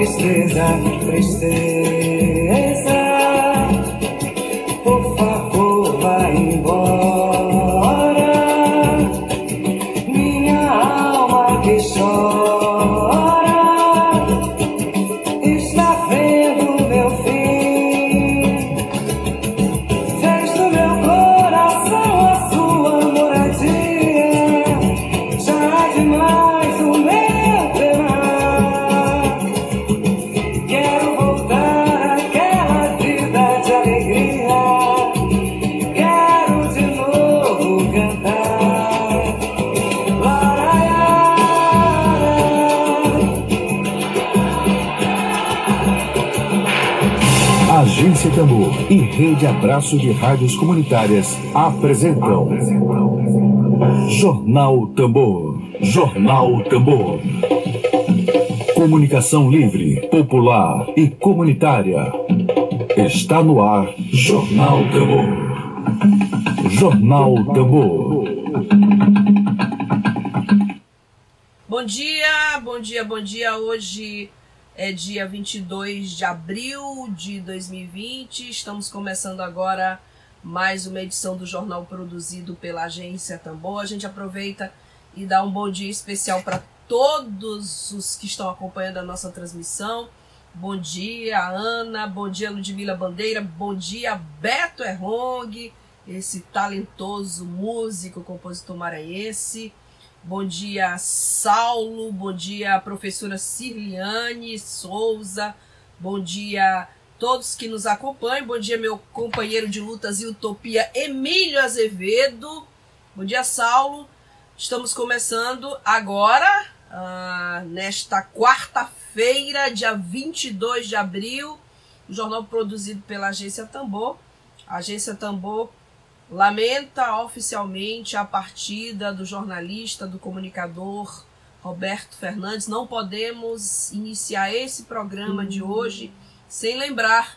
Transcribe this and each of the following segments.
tristeza, tristeza. Rede Abraço de Rádios Comunitárias apresentam Jornal Tambor. Jornal Tambor. Comunicação livre, popular e comunitária. Está no ar Jornal Tambor. Jornal Tambor. Bom dia, bom dia, bom dia. Hoje é dia 22 de abril de 2020. Estamos começando agora mais uma edição do jornal produzido pela agência Tambor. A gente aproveita e dá um bom dia especial para todos os que estão acompanhando a nossa transmissão. Bom dia, Ana. Bom dia, Ludmila Bandeira. Bom dia, Beto Errong, esse talentoso músico, compositor maranhense. Bom dia, Saulo. Bom dia, professora Cirliane Souza. Bom dia, todos que nos acompanham. Bom dia, meu companheiro de lutas e utopia, Emílio Azevedo. Bom dia, Saulo. Estamos começando agora, ah, nesta quarta-feira, dia 22 de abril, o jornal produzido pela Agência Tambor. Agência Tambor lamenta oficialmente a partida do jornalista, do comunicador Roberto Fernandes. Não podemos iniciar esse programa de hoje sem lembrar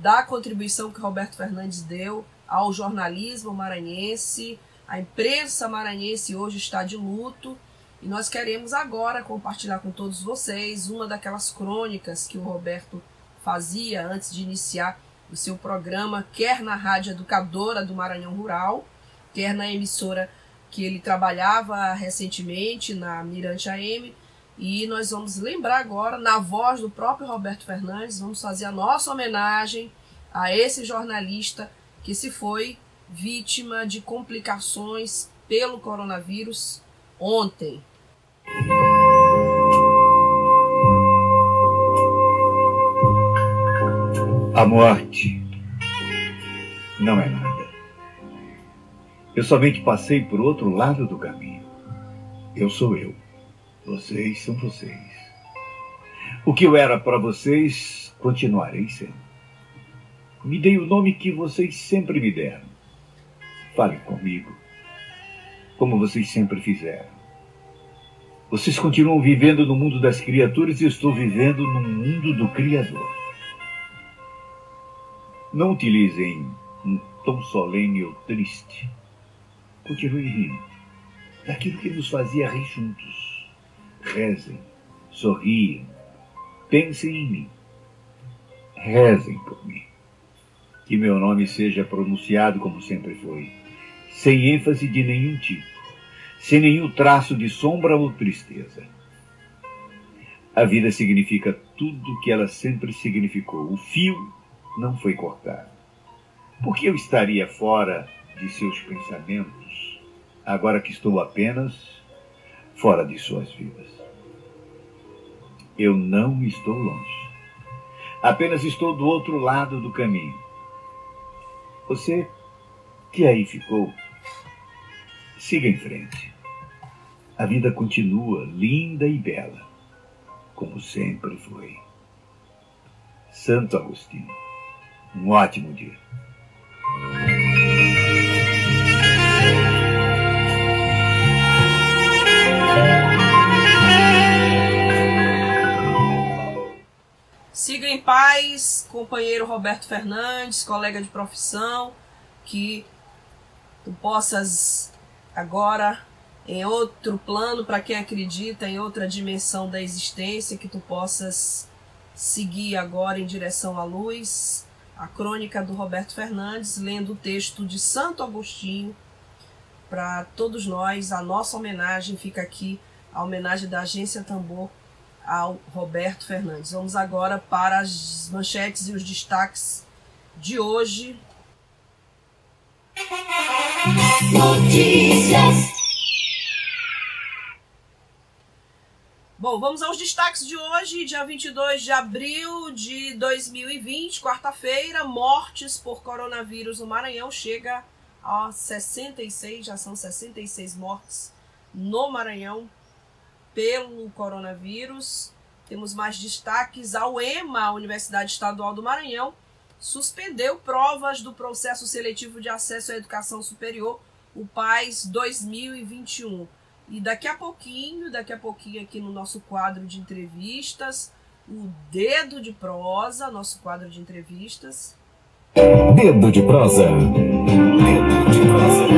da contribuição que Roberto Fernandes deu ao jornalismo maranhense. A imprensa maranhense hoje está de luto e nós queremos agora compartilhar com todos vocês uma daquelas crônicas que o Roberto fazia antes de iniciar o seu programa, quer na Rádio Educadora do Maranhão Rural, quer na emissora que ele trabalhava recentemente, na Mirante AM. E nós vamos lembrar agora, na voz do próprio Roberto Fernandes, vamos fazer a nossa homenagem a esse jornalista que se foi vítima de complicações pelo coronavírus ontem. A morte não é nada. Eu somente passei por outro lado do caminho. Eu sou eu. Vocês são vocês. O que eu era para vocês, continuarei sendo. Me dei o nome que vocês sempre me deram. Falem comigo, como vocês sempre fizeram. Vocês continuam vivendo no mundo das criaturas e eu estou vivendo no mundo do Criador. Não utilizem um tom solene ou triste. Continuem rindo daquilo que nos fazia rir juntos. Rezem, sorriem, pensem em mim. Rezem por mim. Que meu nome seja pronunciado como sempre foi, sem ênfase de nenhum tipo, sem nenhum traço de sombra ou tristeza. A vida significa tudo o que ela sempre significou. O fio não foi cortado. Por que eu estaria fora de seus pensamentos, agora que estou apenas fora de suas vidas? Eu não estou longe. Apenas estou do outro lado do caminho. Você que aí ficou, siga em frente. A vida continua linda e bela, como sempre foi. Santo Agostinho. Um ótimo dia. Siga em paz, companheiro Roberto Fernandes, colega de profissão, que tu possas agora em outro plano, para quem acredita em outra dimensão da existência, que tu possas seguir agora em direção à luz. A crônica do Roberto Fernandes, lendo o texto de Santo Agostinho. Para todos nós, a nossa homenagem fica aqui, a homenagem da Agência Tambor ao Roberto Fernandes. Vamos agora para as manchetes e os destaques de hoje. Notícias. Bom, vamos aos destaques de hoje, dia 22 de abril de 2020, quarta-feira. Mortes por coronavírus no Maranhão chega a 66, já são 66 mortes no Maranhão pelo coronavírus. Temos mais destaques. A UEMA, a Universidade Estadual do Maranhão, suspendeu provas do processo seletivo de acesso à educação superior, o PAIS 2021. E daqui a pouquinho, daqui a pouquinho aqui no nosso quadro de entrevistas, o Dedo de Prosa, nosso quadro de entrevistas. Dedo de prosa. Dedo de prosa.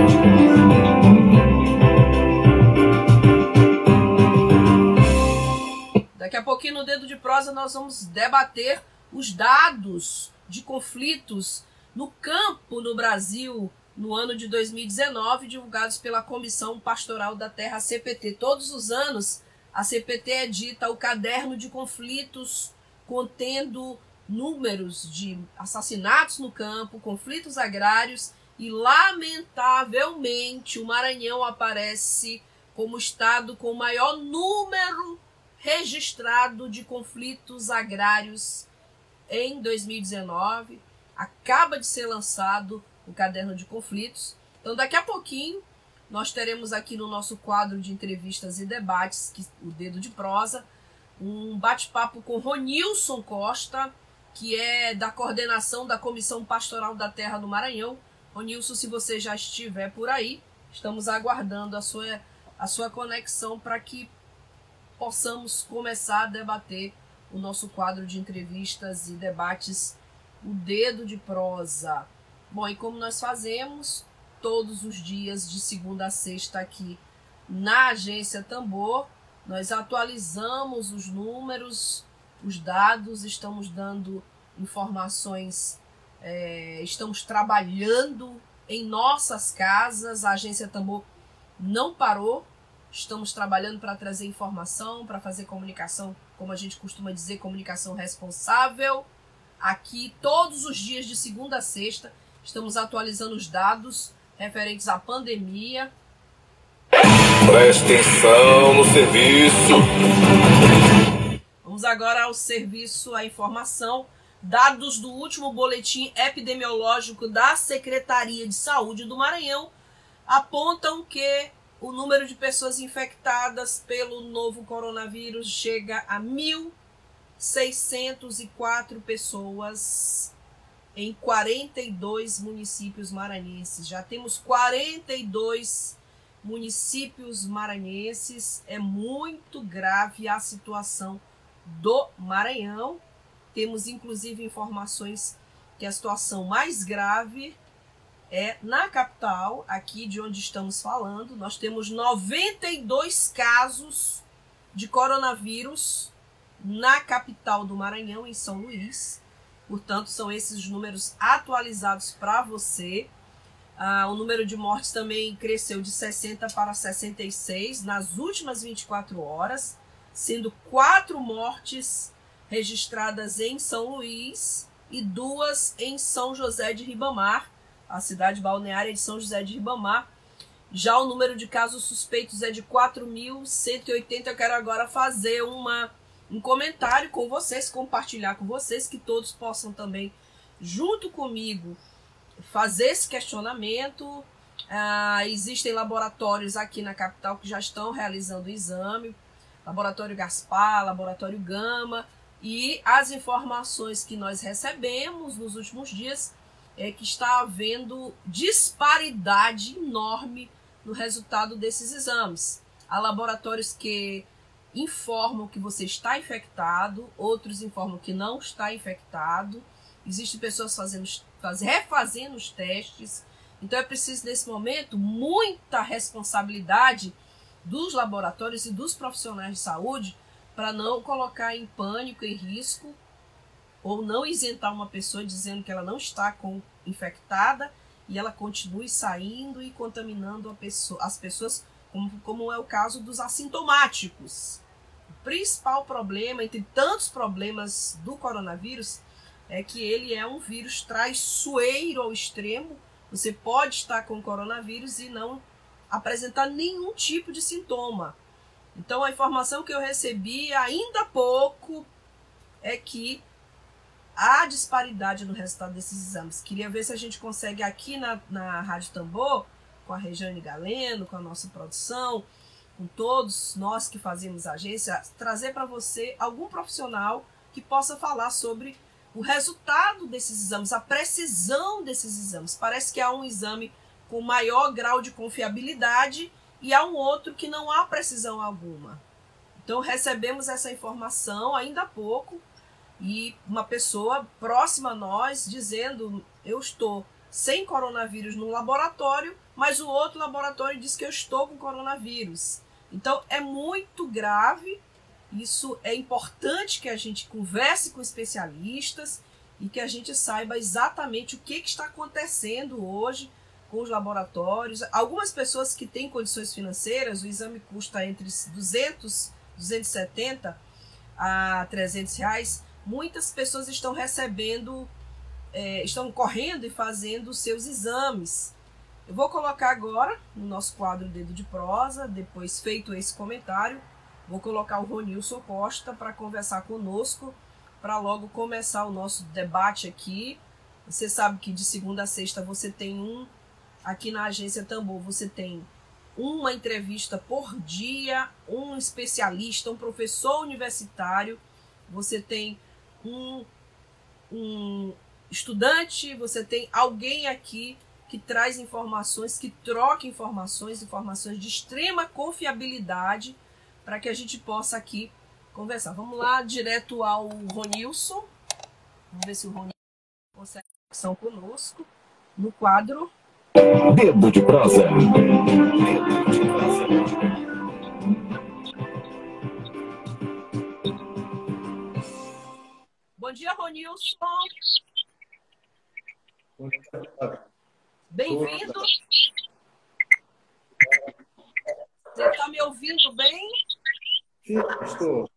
Daqui a pouquinho no Dedo de Prosa nós vamos debater os dados de conflitos no campo no Brasil no ano de 2019, divulgados pela Comissão Pastoral da Terra CPT. Todos os anos a CPT edita o caderno de conflitos contendo números de assassinatos no campo, conflitos agrários e lamentavelmente o Maranhão aparece como estado com maior número registrado de conflitos agrários em 2019. Acaba de ser lançado o caderno de conflitos. Então, daqui a pouquinho, nós teremos aqui no nosso quadro de entrevistas e debates, que, o Dedo de Prosa, um bate-papo com Ronilson Costa, que é da coordenação da Comissão Pastoral da Terra do Maranhão. Ronilson, se você já estiver por aí, estamos aguardando a sua, a sua conexão para que possamos começar a debater o nosso quadro de entrevistas e debates, o dedo de prosa. Bom, e como nós fazemos todos os dias de segunda a sexta aqui na agência Tambor, nós atualizamos os números, os dados, estamos dando informações, é, estamos trabalhando em nossas casas, a agência Tambor não parou, Estamos trabalhando para trazer informação, para fazer comunicação, como a gente costuma dizer, comunicação responsável. Aqui, todos os dias, de segunda a sexta, estamos atualizando os dados referentes à pandemia. Preste atenção no serviço. Vamos agora ao serviço, à informação. Dados do último boletim epidemiológico da Secretaria de Saúde do Maranhão apontam que o número de pessoas infectadas pelo novo coronavírus chega a 1.604 pessoas em 42 municípios maranhenses. Já temos 42 municípios maranhenses. É muito grave a situação do Maranhão. Temos inclusive informações que a situação mais grave é na capital, aqui de onde estamos falando, nós temos 92 casos de coronavírus na capital do Maranhão, em São Luís. Portanto, são esses os números atualizados para você. Ah, o número de mortes também cresceu de 60 para 66 nas últimas 24 horas, sendo quatro mortes registradas em São Luís e duas em São José de Ribamar a cidade balneária de São José de Ribamar. Já o número de casos suspeitos é de 4.180. Eu quero agora fazer uma, um comentário com vocês, compartilhar com vocês, que todos possam também, junto comigo, fazer esse questionamento. Ah, existem laboratórios aqui na capital que já estão realizando o exame, Laboratório Gaspar, Laboratório Gama, e as informações que nós recebemos nos últimos dias é que está havendo disparidade enorme no resultado desses exames. Há laboratórios que informam que você está infectado, outros informam que não está infectado. Existem pessoas fazendo, faz, refazendo os testes. Então é preciso, nesse momento, muita responsabilidade dos laboratórios e dos profissionais de saúde para não colocar em pânico, em risco, ou não isentar uma pessoa dizendo que ela não está com infectada e ela continue saindo e contaminando pessoa, as pessoas, como, como é o caso dos assintomáticos. O principal problema, entre tantos problemas do coronavírus, é que ele é um vírus traiçoeiro ao extremo. Você pode estar com coronavírus e não apresentar nenhum tipo de sintoma. Então, a informação que eu recebi ainda há pouco é que há disparidade no resultado desses exames. Queria ver se a gente consegue aqui na, na Rádio Tambor, com a Regiane Galeno, com a nossa produção, com todos nós que fazemos agência, trazer para você algum profissional que possa falar sobre o resultado desses exames, a precisão desses exames. Parece que há um exame com maior grau de confiabilidade e há um outro que não há precisão alguma. Então recebemos essa informação ainda há pouco e uma pessoa próxima a nós dizendo: eu estou sem coronavírus no laboratório, mas o outro laboratório diz que eu estou com coronavírus. Então é muito grave. Isso é importante que a gente converse com especialistas e que a gente saiba exatamente o que, que está acontecendo hoje com os laboratórios. Algumas pessoas que têm condições financeiras, o exame custa entre 200, 270 a 300 reais. Muitas pessoas estão recebendo, é, estão correndo e fazendo seus exames. Eu vou colocar agora no nosso quadro Dedo de Prosa, depois feito esse comentário, vou colocar o Ronilson Costa para conversar conosco, para logo começar o nosso debate aqui. Você sabe que de segunda a sexta você tem um aqui na agência Tambor você tem uma entrevista por dia, um especialista, um professor universitário, você tem um, um estudante, você tem alguém aqui que traz informações, que troca informações, informações de extrema confiabilidade, para que a gente possa aqui conversar. Vamos lá, direto ao Ronilson. Vamos ver se o Ronilson consegue conexão conosco no quadro Dedo de prosa. Bom dia, Ronilson. Bem-vindo. Você está me ouvindo bem? Sim, estou.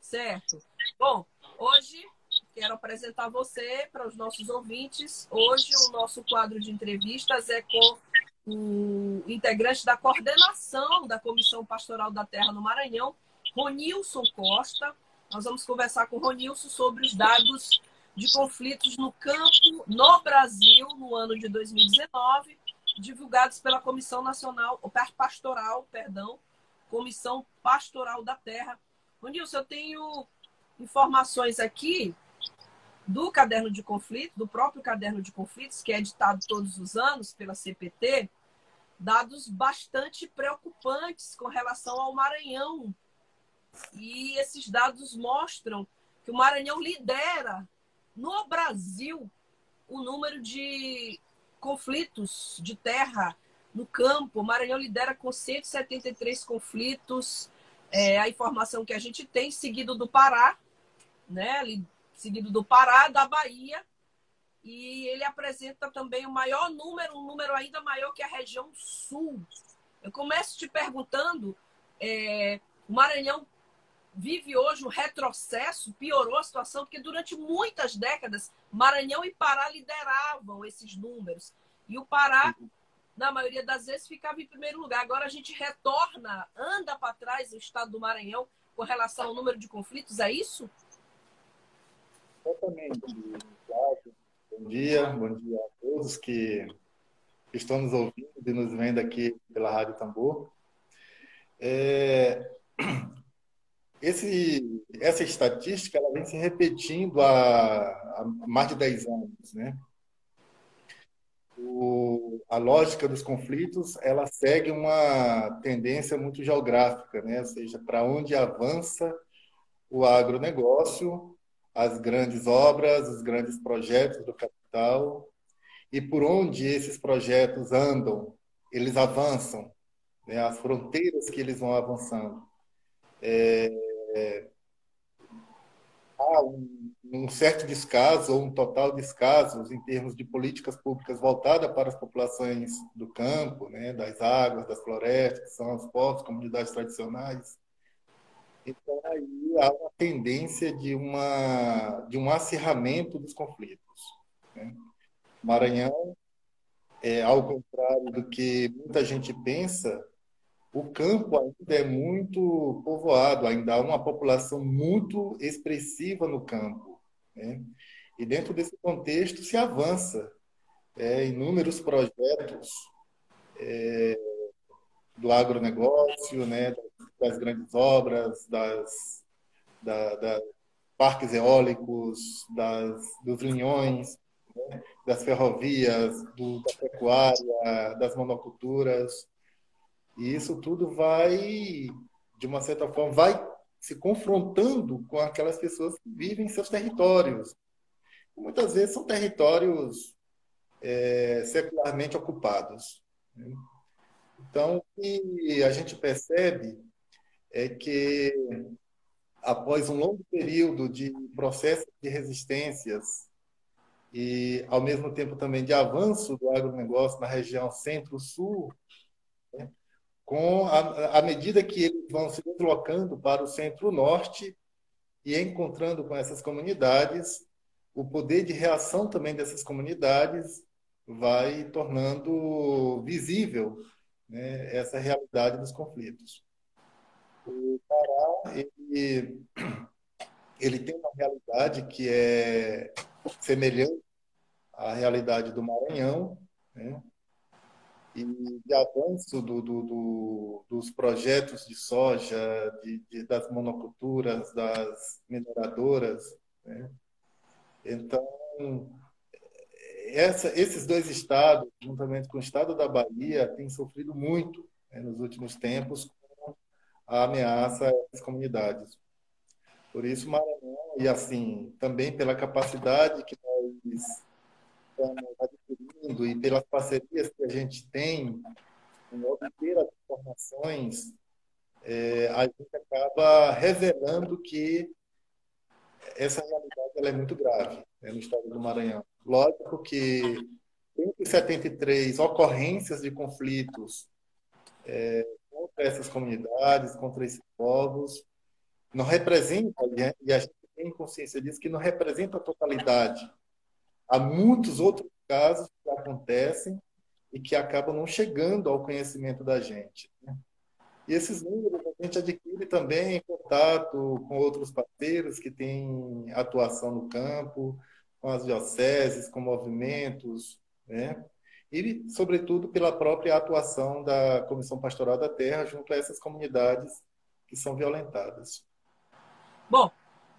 Certo. Bom, hoje quero apresentar você para os nossos ouvintes. Hoje o nosso quadro de entrevistas é com o integrante da coordenação da Comissão Pastoral da Terra no Maranhão, Ronilson Costa. Nós vamos conversar com o Ronilson sobre os dados de conflitos no campo no Brasil no ano de 2019, divulgados pela Comissão Nacional, Pastoral, perdão, Comissão Pastoral da Terra. Ronilson, eu tenho informações aqui do caderno de conflito, do próprio caderno de conflitos, que é editado todos os anos pela CPT, dados bastante preocupantes com relação ao Maranhão. E esses dados mostram que o Maranhão lidera no Brasil o número de conflitos de terra no campo. O Maranhão lidera com 173 conflitos. É a informação que a gente tem, seguido do Pará, né? seguido do Pará, da Bahia, e ele apresenta também o maior número, um número ainda maior que a região sul. Eu começo te perguntando, é, o Maranhão vive hoje um retrocesso, piorou a situação, porque durante muitas décadas Maranhão e Pará lideravam esses números. E o Pará, na maioria das vezes, ficava em primeiro lugar. Agora a gente retorna, anda para trás o estado do Maranhão com relação ao número de conflitos, é isso? Exatamente. Bom dia, bom dia a todos que estão nos ouvindo e nos vendo aqui pela Rádio Tambor. É, esse, essa estatística ela vem se repetindo há, há mais de 10 anos. Né? O, a lógica dos conflitos ela segue uma tendência muito geográfica, né? ou seja, para onde avança o agronegócio, as grandes obras, os grandes projetos do capital e por onde esses projetos andam, eles avançam, né, as fronteiras que eles vão avançando. É, é, há um, um, certo descaso ou um total descaso em termos de políticas públicas voltadas para as populações do campo, né, das águas, das florestas, que são os povos, comunidades tradicionais. Então, aí há uma tendência de, uma, de um acirramento dos conflitos. Né? Maranhão, é, ao contrário do que muita gente pensa, o campo ainda é muito povoado, ainda há uma população muito expressiva no campo. Né? E dentro desse contexto se avança é, inúmeros projetos é, do agronegócio, né, das grandes obras, das, da, parques eólicos, das, dos linhões, né, das ferrovias, do, da pecuária, das monoculturas. E isso tudo vai, de uma certa forma, vai se confrontando com aquelas pessoas que vivem em seus territórios. Muitas vezes são territórios é, secularmente ocupados. Né? Então, o que a gente percebe é que, após um longo período de processo de resistências e, ao mesmo tempo, também de avanço do agronegócio na região centro-sul, né, com a, a medida que eles vão se deslocando para o centro-norte e encontrando com essas comunidades, o poder de reação também dessas comunidades vai tornando visível né, essa realidade dos conflitos. O Pará, ele, ele tem uma realidade que é semelhante à realidade do Maranhão, né? E de avanço do, do, do, dos projetos de soja, de, de, das monoculturas, das mineradoras. Né? Então, essa, esses dois estados, juntamente com o estado da Bahia, têm sofrido muito né, nos últimos tempos com a ameaça às comunidades. Por isso, Maranhão, e assim, também pela capacidade que nós estamos adquirindo e pelas parcerias que a gente tem em obter as informações, é, a gente acaba revelando que essa realidade ela é muito grave né, no estado do Maranhão. Lógico que 173 ocorrências de conflitos é, contra essas comunidades, contra esses povos, não representa, e a gente tem consciência disso, que não representa a totalidade. Há muitos outros casos que acontecem e que acabam não chegando ao conhecimento da gente. Né? E esses números a gente adquire também em contato com outros parceiros que têm atuação no campo, com as dioceses, com movimentos, né? e, sobretudo, pela própria atuação da Comissão Pastoral da Terra junto a essas comunidades que são violentadas. Bom,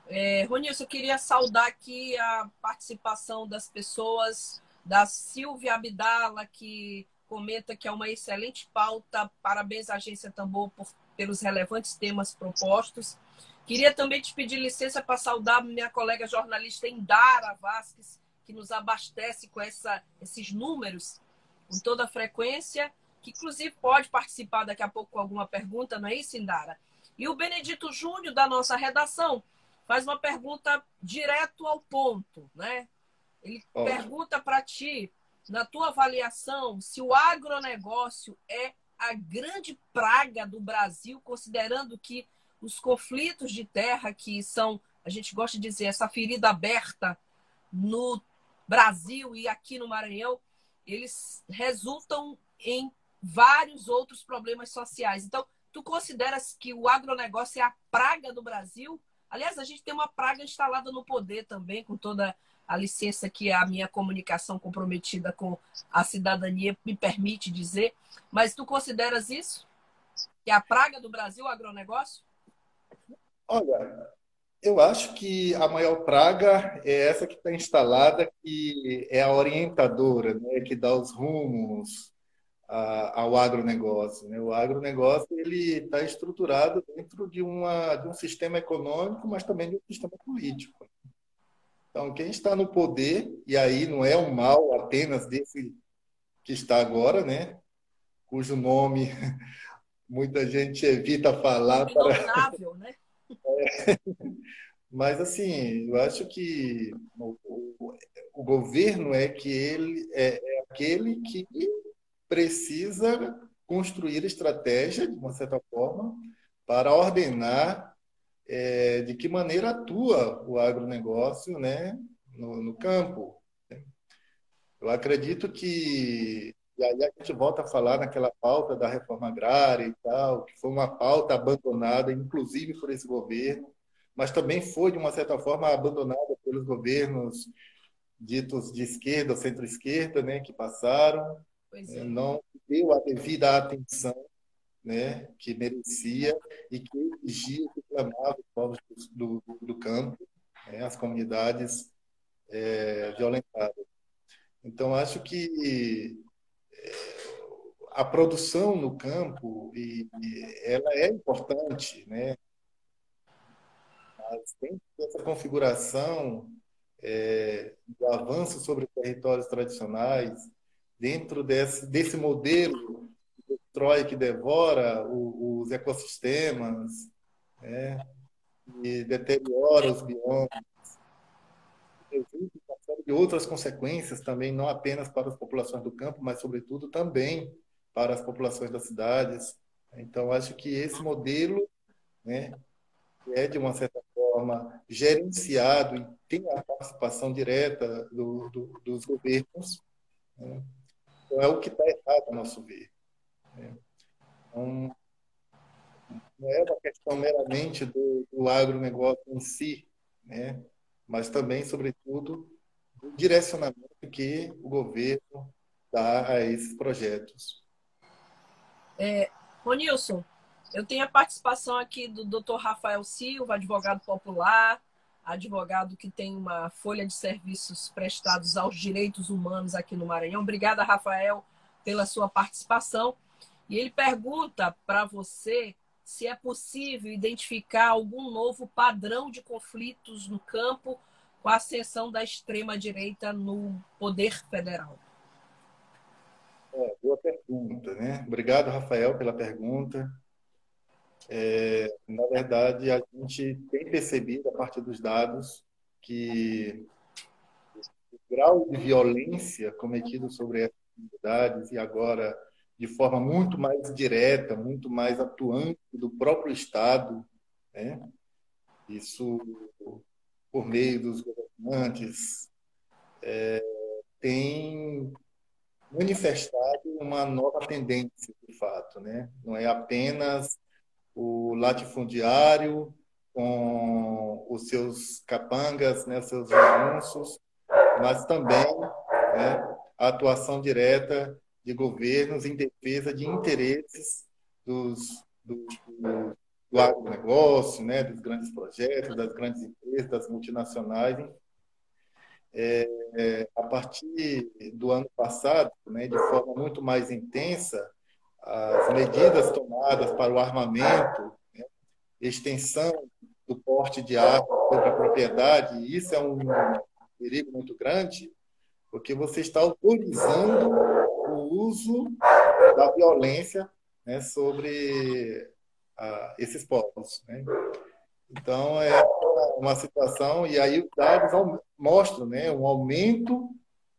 é, Ronilson, eu queria saudar aqui a participação das pessoas, da Silvia Abdala, que comenta que é uma excelente pauta. Parabéns à Agência Tambor por, pelos relevantes temas propostos. Queria também te pedir licença para saudar minha colega jornalista Indara Vasques, que nos abastece com essa, esses números com toda a frequência, que inclusive pode participar daqui a pouco com alguma pergunta, não é isso, Indara? E o Benedito Júnior, da nossa redação, faz uma pergunta direto ao ponto, né? Ele pergunta para ti, na tua avaliação, se o agronegócio é a grande praga do Brasil, considerando que os conflitos de terra que são, a gente gosta de dizer, essa ferida aberta no Brasil e aqui no Maranhão, eles resultam em vários outros problemas sociais. Então, tu consideras que o agronegócio é a praga do Brasil? Aliás, a gente tem uma praga instalada no poder também, com toda a licença que a minha comunicação comprometida com a cidadania me permite dizer. Mas tu consideras isso? Que é a praga do Brasil, o agronegócio? Olha, eu acho que a maior praga é essa que está instalada, que é a orientadora, né, que dá os rumos a, ao agronegócio. Né? O agronegócio ele está estruturado dentro de, uma, de um sistema econômico, mas também de um sistema político. Então, quem está no poder, e aí não é um mal apenas desse que está agora, né? cujo nome muita gente evita falar para. Né? Mas assim, eu acho que o, o, o governo é que ele é, é aquele que precisa construir estratégia, de uma certa forma, para ordenar é, de que maneira atua o agronegócio né, no, no campo. Eu acredito que, e aí a gente volta a falar naquela pauta da reforma agrária e tal, que foi uma pauta abandonada, inclusive por esse governo, mas também foi, de uma certa forma, abandonada pelos governos ditos de esquerda, centro-esquerda, né, que passaram, é. não deu a devida atenção né, que merecia e que exigia, que clamava os povos do, do, campo, né, as comunidades é, violentadas. Então, acho que é, a produção no campo e, e ela é importante, né? Mas tem essa configuração é, do avanço sobre territórios tradicionais, dentro desse, desse modelo que destrói, que devora o, os ecossistemas, né, e deteriora os biomas, existe uma série de outras consequências também, não apenas para as populações do campo, mas, sobretudo, também para as populações das cidades. Então, acho que esse modelo né, é, de uma certa forma, gerenciado e tem a participação direta do, do, dos governos, né? Então é o que está errado, a nosso ver. Né? Então, não é uma questão meramente do, do agronegócio em si, né? mas também, sobretudo, do direcionamento que o governo dá a esses projetos. É, Ronilson, eu tenho a participação aqui do Dr. Rafael Silva, advogado popular, advogado que tem uma folha de serviços prestados aos direitos humanos aqui no Maranhão. Obrigada, Rafael, pela sua participação. E ele pergunta para você se é possível identificar algum novo padrão de conflitos no campo com a ascensão da extrema-direita no poder federal. É, boa pergunta, né? Obrigado, Rafael, pela pergunta. É, na verdade, a gente tem percebido, a partir dos dados, que o grau de violência cometido sobre essas comunidades, e agora de forma muito mais direta, muito mais atuante do próprio Estado, né? isso por meio dos governantes, é, tem manifestado uma nova tendência, de fato. Né? Não é apenas o latifundiário com os seus capangas, né, seus anúncios, mas também né, a atuação direta de governos em defesa de interesses dos, do, do, do agronegócio, né, dos grandes projetos, das grandes empresas, das multinacionais. É, é, a partir do ano passado, né, de forma muito mais intensa, as medidas tomadas para o armamento, né, extensão do porte de arma sobre a propriedade, isso é um perigo muito grande, porque você está autorizando o uso da violência né, sobre ah, esses povos. Né? Então, é uma situação, e aí os dados mostram né, um aumento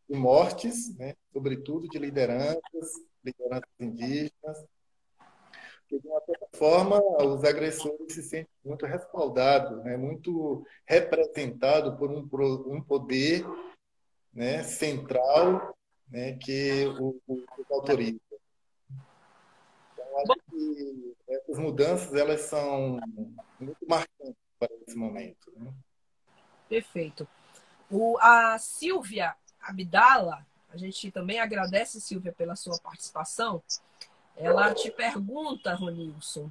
de mortes, né, sobretudo de lideranças, lideranças indígenas, que de uma certa forma os agressores se sentem muito respaldados, né, muito representados por um, um poder né, central né, que o, o, o autoriza. Então, acho que essas mudanças elas são muito marcantes para esse momento. Né? Perfeito. O, a Silvia Abdala, a gente também agradece, Silvia, pela sua participação. Ela te pergunta, Ronilson,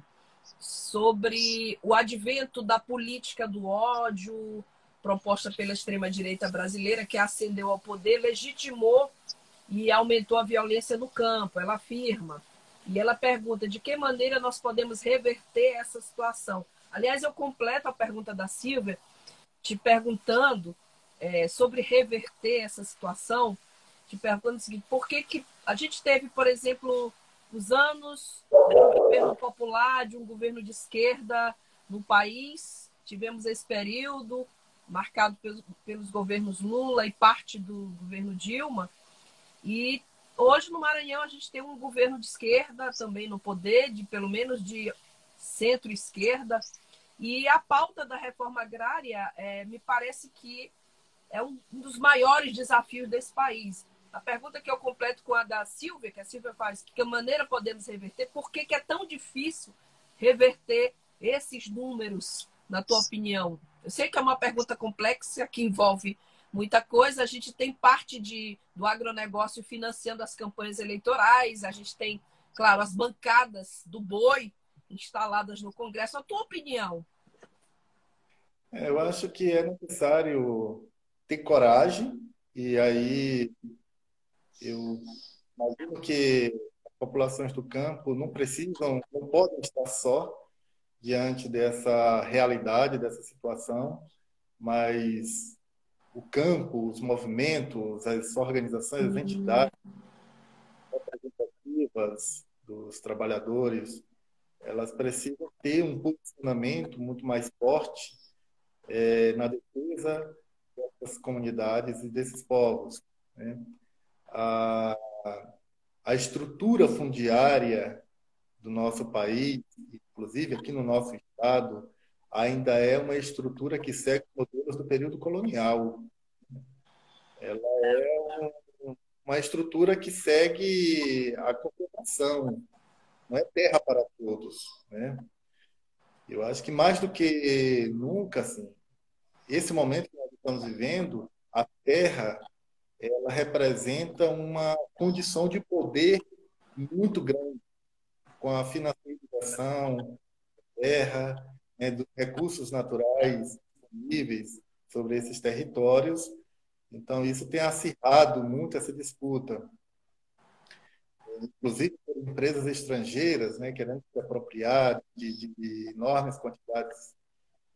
sobre o advento da política do ódio proposta pela extrema-direita brasileira, que ascendeu ao poder, legitimou e aumentou a violência no campo. Ela afirma. E ela pergunta de que maneira nós podemos reverter essa situação. Aliás, eu completo a pergunta da Silvia te perguntando é, sobre reverter essa situação, te perguntando o seguinte, por que, que a gente teve, por exemplo, os anos de um governo popular, de um governo de esquerda no país. Tivemos esse período marcado pelos, pelos governos Lula e parte do governo Dilma. E hoje no Maranhão a gente tem um governo de esquerda também no poder, de pelo menos de centro-esquerda. E a pauta da reforma agrária é, me parece que é um dos maiores desafios desse país. A pergunta que eu completo com a da Silvia, que a Silvia faz, que maneira podemos reverter? Por que, que é tão difícil reverter esses números, na tua opinião? Eu sei que é uma pergunta complexa, que envolve muita coisa. A gente tem parte de, do agronegócio financiando as campanhas eleitorais, a gente tem, claro, as bancadas do boi instaladas no Congresso. A tua opinião? É, eu acho que é necessário ter coragem, e aí eu imagino que as populações do campo não precisam, não podem estar só diante dessa realidade, dessa situação, mas o campo, os movimentos, as organizações, as entidades representativas dos trabalhadores, elas precisam ter um posicionamento muito mais forte é, na defesa dessas comunidades e desses povos. Né? A, a estrutura fundiária do nosso país, inclusive aqui no nosso estado, ainda é uma estrutura que segue modelos do período colonial. Ela é uma estrutura que segue a confederação, não é terra para todos, né? Eu acho que mais do que nunca, assim, esse momento que nós estamos vivendo, a terra, ela representa uma condição de poder muito grande, com a financiarização terra, né, dos recursos naturais disponíveis sobre esses territórios. Então, isso tem acirrado muito essa disputa. Inclusive empresas estrangeiras, né, querendo se apropriar de, de, de enormes quantidades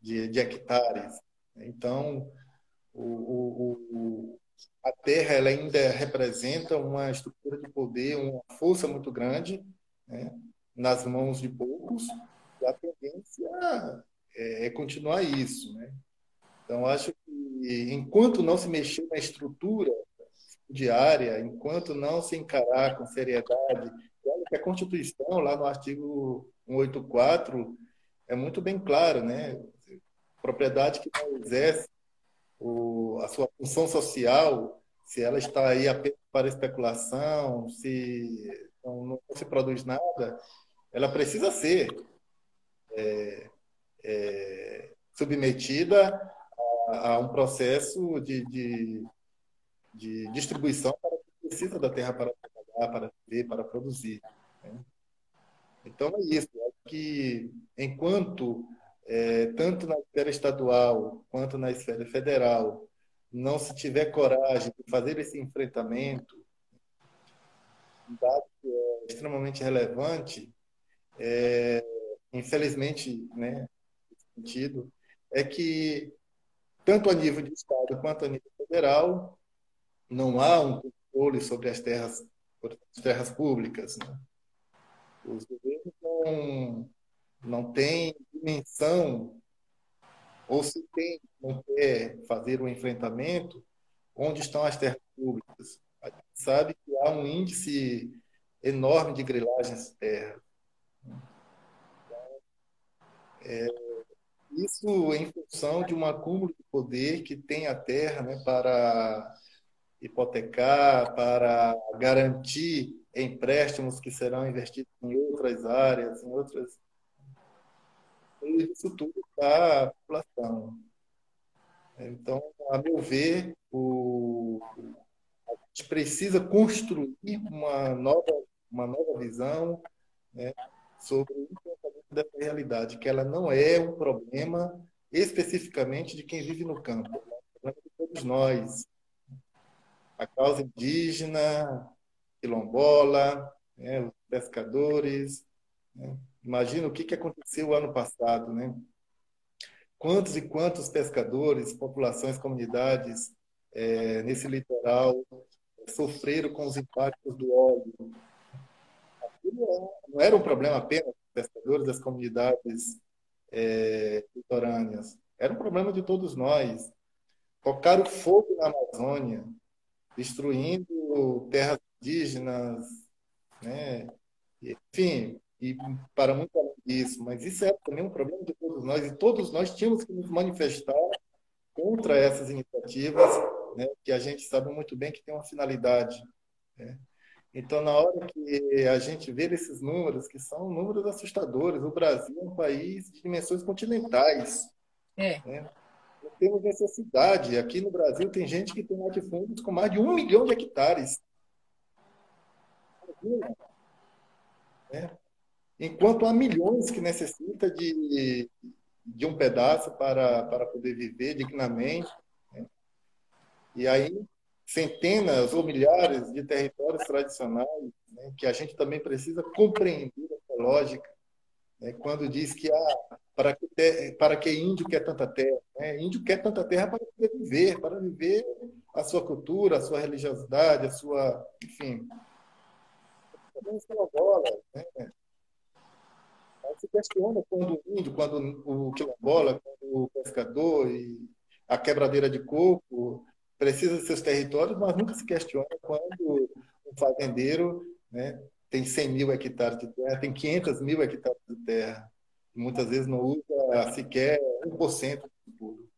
de, de hectares. Então, o, o, a Terra ela ainda representa uma estrutura de poder, uma força muito grande né, nas mãos de poucos, e a tendência é, é continuar isso. Né? Então, acho que enquanto não se mexer na estrutura diária, enquanto não se encarar com seriedade, olha que a Constituição, lá no artigo 184, é muito bem claro, né? propriedade que não exerce o, a sua função social, se ela está aí apenas para especulação, se não, não se produz nada, ela precisa ser é, é, submetida a, a, um processo de, de, de, distribuição para quem precisa da terra para trabalhar, para viver, para produzir. Né? Então é isso. Que enquanto é, tanto na esfera estadual quanto na esfera federal, não se tiver coragem de fazer esse enfrentamento, um dado que é extremamente relevante, é, infelizmente, né, sentido, é que tanto a nível de Estado quanto a nível federal, não há um controle sobre as terras, as terras públicas. Né? Os governos não, não têm dimensão, ou se tem, não quer fazer um enfrentamento, onde estão as terras públicas. A gente sabe que há um índice enorme de grilagens de terra. É, isso em função de um acúmulo de poder que tem a terra né, para hipotecar, para garantir empréstimos que serão investidos em outras áreas, em outras isso tudo para a população. Então, a meu ver, o, a gente precisa construir uma nova, uma nova visão né, sobre o enfrentamento dessa realidade, que ela não é um problema especificamente de quem vive no campo, é um problema de todos nós. A causa indígena, quilombola, né, os pescadores, né, Imagina o que, que aconteceu ano passado, né? Quantos e quantos pescadores, populações, comunidades é, nesse litoral sofreram com os impactos do óleo. não era um problema apenas dos pescadores das comunidades é, litorâneas, era um problema de todos nós. Tocaram fogo na Amazônia, destruindo terras indígenas, né? enfim, e para muito além disso. Mas isso é também um problema de todos nós, e todos nós tínhamos que nos manifestar contra essas iniciativas, né? que a gente sabe muito bem que tem uma finalidade. Né? Então, na hora que a gente vê esses números, que são números assustadores, o Brasil é um país de dimensões continentais. É. Né? Não temos necessidade. Aqui no Brasil tem gente que tem latifúndios com mais de um milhão de hectares. Né? Enquanto há milhões que necessita de, de um pedaço para, para poder viver dignamente. Né? E aí centenas ou milhares de territórios tradicionais, né, que a gente também precisa compreender essa lógica, né, quando diz que ah, para, que ter, para que índio quer tanta terra? Né? Índio quer tanta terra para poder viver, para viver a sua cultura, a sua religiosidade, a sua, enfim, quilombola, né? Se questiona quando o índio, quando o quilombola, quando o pescador e a quebradeira de coco precisa de seus territórios, mas nunca se questiona quando um fazendeiro né, tem 100 mil hectares de terra, tem 500 mil hectares de terra, muitas vezes não usa sequer 1% do tudo.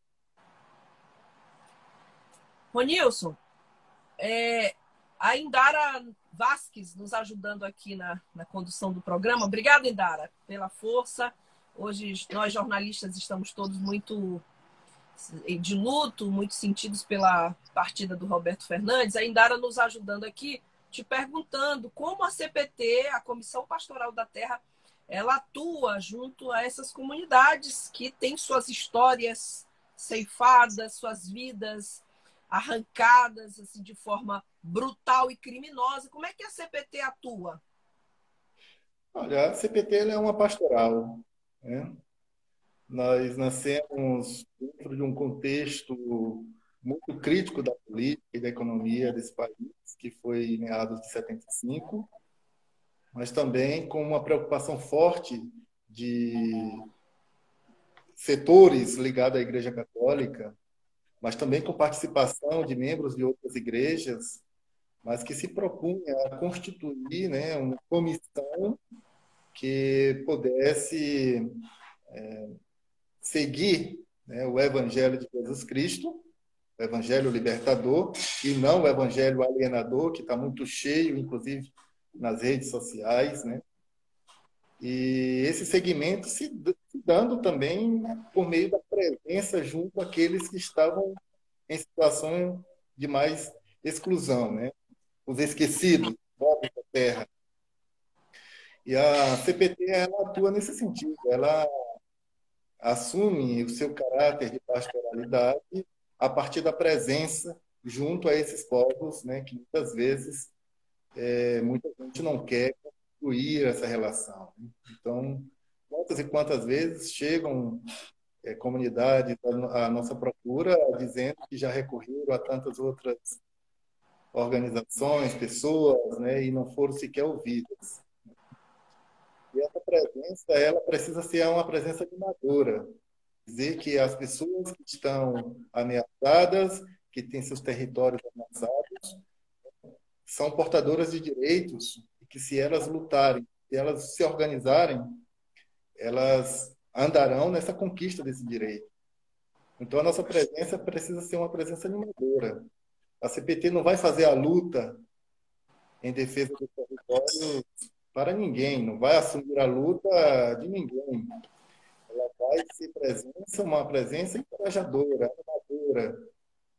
Ronilson, é, a Indara Vasques nos ajudando aqui na, na condução do programa. Obrigada, Indara, pela força. Hoje nós jornalistas estamos todos muito de luto, muitos sentidos pela partida do Roberto Fernandes, a Indara nos ajudando aqui, te perguntando como a CPT, a Comissão Pastoral da Terra, ela atua junto a essas comunidades que têm suas histórias ceifadas, suas vidas arrancadas assim, de forma brutal e criminosa. Como é que a CPT atua? Olha, a CPT é uma pastoral. Né? Nós nascemos dentro de um contexto muito crítico da política e da economia desse país, que foi em meados de 75, mas também com uma preocupação forte de setores ligados à Igreja Católica, mas também com participação de membros de outras igrejas, mas que se propunha a constituir né, uma comissão que pudesse é, seguir né, o Evangelho de Jesus Cristo, o Evangelho libertador, e não o Evangelho alienador, que está muito cheio, inclusive nas redes sociais. Né? E esse segmento se dando também por meio da presença junto àqueles que estavam em situação de mais exclusão, né? Os esquecidos, pobres da terra. E a CPT ela atua nesse sentido, ela assume o seu caráter de pastoralidade a partir da presença junto a esses povos, né, que muitas vezes é, muita gente não quer construir essa relação. Então, quantas e quantas vezes chegam é, comunidades à nossa procura dizendo que já recorreram a tantas outras organizações, pessoas, né, e não foram sequer ouvidas. E essa presença, ela precisa ser uma presença animadora. Dizer que as pessoas que estão ameaçadas, que têm seus territórios ameaçados, são portadoras de direitos e que se elas lutarem, se elas se organizarem, elas andarão nessa conquista desse direito. Então a nossa presença precisa ser uma presença animadora. A CPT não vai fazer a luta em defesa do território para ninguém, não vai assumir a luta de ninguém. Ela vai ser presença, uma presença encorajadora, animadora,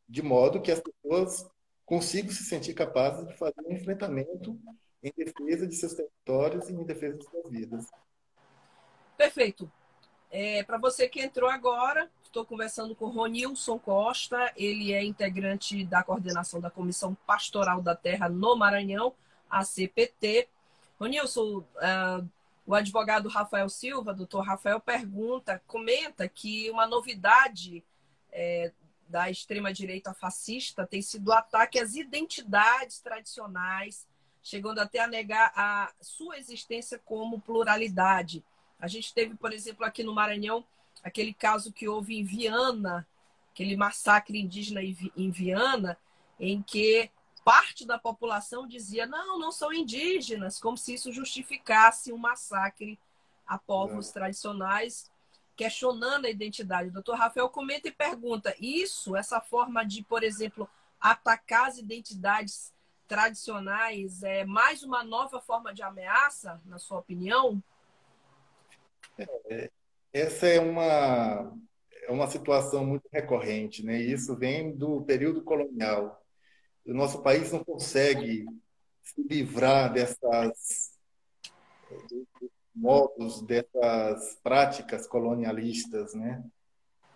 de modo que as pessoas consigam se sentir capazes de fazer um enfrentamento em defesa de seus territórios e em defesa de suas vidas. Perfeito. É, Para você que entrou agora, estou conversando com Ronilson Costa, ele é integrante da coordenação da Comissão Pastoral da Terra no Maranhão, a CPT. Ronilson, uh, o advogado Rafael Silva, doutor Rafael, pergunta, comenta que uma novidade é, da extrema-direita fascista tem sido o ataque às identidades tradicionais chegando até a negar a sua existência como pluralidade. A gente teve, por exemplo, aqui no Maranhão, aquele caso que houve em Viana, aquele massacre indígena em Viana, em que parte da população dizia: não, não são indígenas, como se isso justificasse um massacre a povos é. tradicionais, questionando a identidade. O doutor Rafael comenta e pergunta: isso, essa forma de, por exemplo, atacar as identidades tradicionais, é mais uma nova forma de ameaça, na sua opinião? É, essa é uma, é uma situação muito recorrente, né? Isso vem do período colonial o nosso país não consegue se livrar dessas modos, dessas práticas colonialistas, né?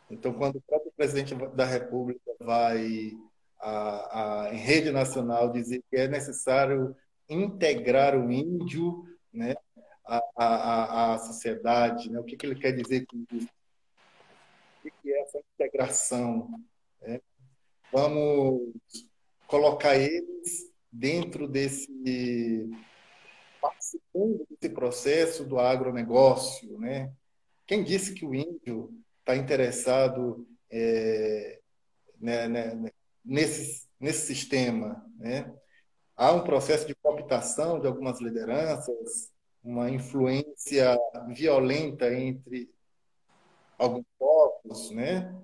Então, quando o próprio presidente da República vai a, a, em rede nacional dizer que é necessário integrar o índio, né, à, à, à sociedade, né? O que, que ele quer dizer com isso? O que, que é essa integração? Né? Vamos colocar eles dentro desse participando desse processo do agronegócio, né? Quem disse que o índio está interessado é, né, né, nesse nesse sistema, né? Há um processo de cooptação de algumas lideranças, uma influência violenta entre alguns povos, né?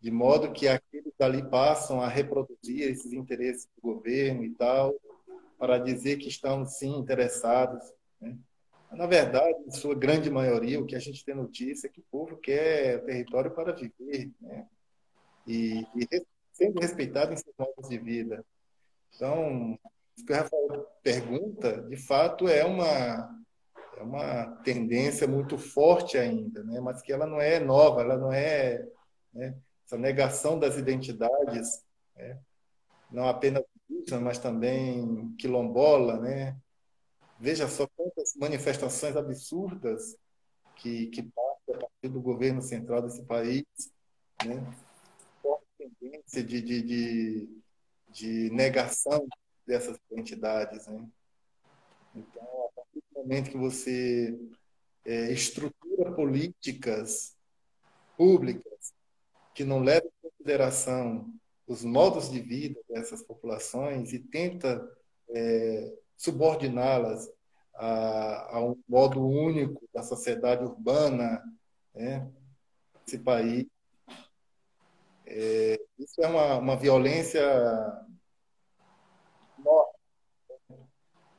de modo que aqueles ali passam a reproduzir esses interesses do governo e tal, para dizer que estão sim interessados. Né? Na verdade, em sua grande maioria, o que a gente tem notícia é que o povo quer território para viver, né? e, e sendo respeitado em seus modos de vida. Então, o que o Rafael pergunta, de fato, é uma é uma tendência muito forte ainda, né? mas que ela não é nova, ela não é né? essa negação das identidades, né? não apenas indígena, mas também quilombola, né? Veja só quantas manifestações absurdas que, que passam a partir do governo central desse país, né? Forte tendência de, de, de, de negação dessas identidades, né? Então, momento que você é, estrutura políticas públicas que não leva em consideração os modos de vida dessas populações e tenta é, subordiná-las a, a, um modo único da sociedade urbana né, país. É, isso é uma, uma violência enorme.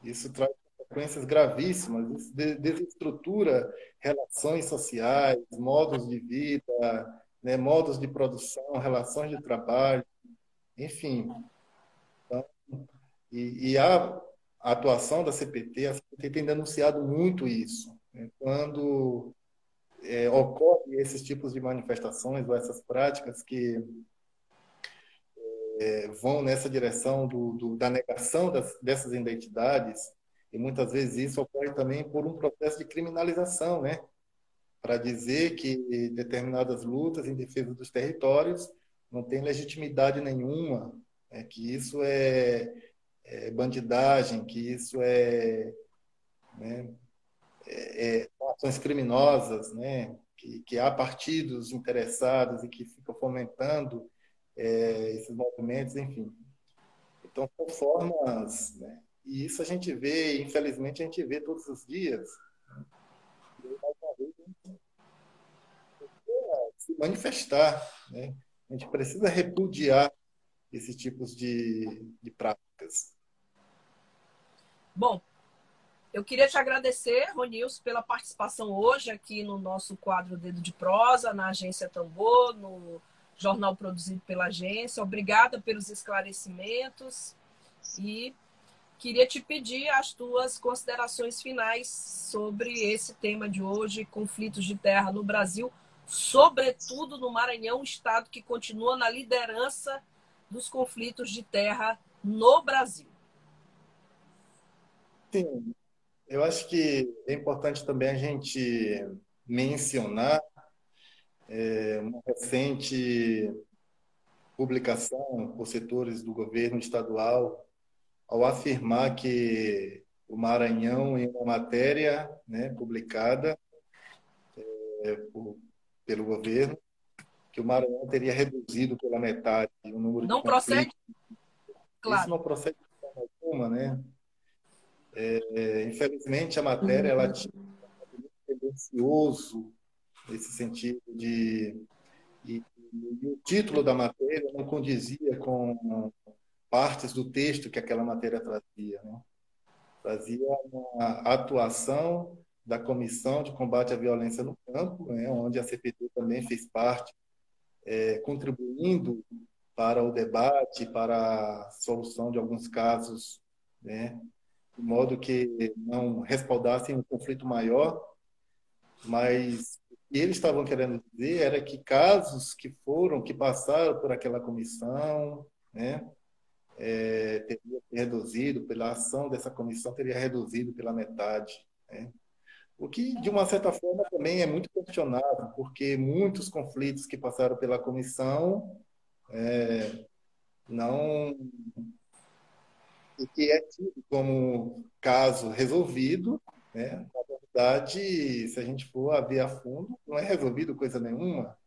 Isso traz consequências gravíssimas, desestrutura relações sociais, modos de vida, né, modos de produção, relações de trabalho, enfim. Então, e, e a, atuação da CPT, a CPT tem denunciado muito isso. Né, quando é, ocorre esses tipos de manifestações ou essas práticas que é, vão nessa direção do, do, da negação das, dessas identidades, e muitas vezes isso ocorre também por um processo de criminalização, né? para dizer que determinadas lutas em defesa dos territórios não têm legitimidade nenhuma, é, que isso é, é, bandidagem, que isso é, né, é, é ações criminosas, né, que, que, há partidos interessados e que ficam fomentando é, esses movimentos, enfim. Então, são formas, né, e isso a gente vê, infelizmente, a gente vê todos os dias, se manifestar. Né? A gente precisa repudiar esses tipos de, de práticas. Bom, eu queria te agradecer, Ronils, pela participação hoje aqui no nosso quadro Dedo de Prosa, na Agência Tambor, no jornal produzido pela agência. Obrigada pelos esclarecimentos e queria te pedir as tuas considerações finais sobre esse tema de hoje, conflitos de terra no Brasil, sobretudo no Maranhão, estado que continua na liderança dos conflitos de terra no Brasil. Sim, eu acho que é importante também a gente mencionar é, uma recente publicação por setores do governo estadual ao afirmar que o Maranhão, em uma matéria né, publicada é, por, pelo governo, que o Maranhão teria reduzido pela metade o número Não de procede? Claro. Isso não procede de forma alguma, né? É, infelizmente, a matéria ela tinha um tendencioso nesse sentido de e, e, o título da matéria não condizia com partes do texto que aquela matéria trazia, né? Trazia uma atuação da Comissão de Combate à Violência no Campo, né, onde a CPT também fez parte, é, contribuindo para o debate, para a solução de alguns casos, né, de modo que não respaldassem um conflito maior, mas o que eles estavam querendo dizer era que casos que foram, que passaram por aquela comissão, né, é, teria reduzido, pela ação dessa comissão, teria reduzido pela metade. Né? O que, de uma certa forma, também é muito questionável, porque muitos conflitos que passaram pela comissão é, não. e que é tido como caso resolvido, né? na verdade, se a gente for a ver a fundo, não é resolvido coisa nenhuma,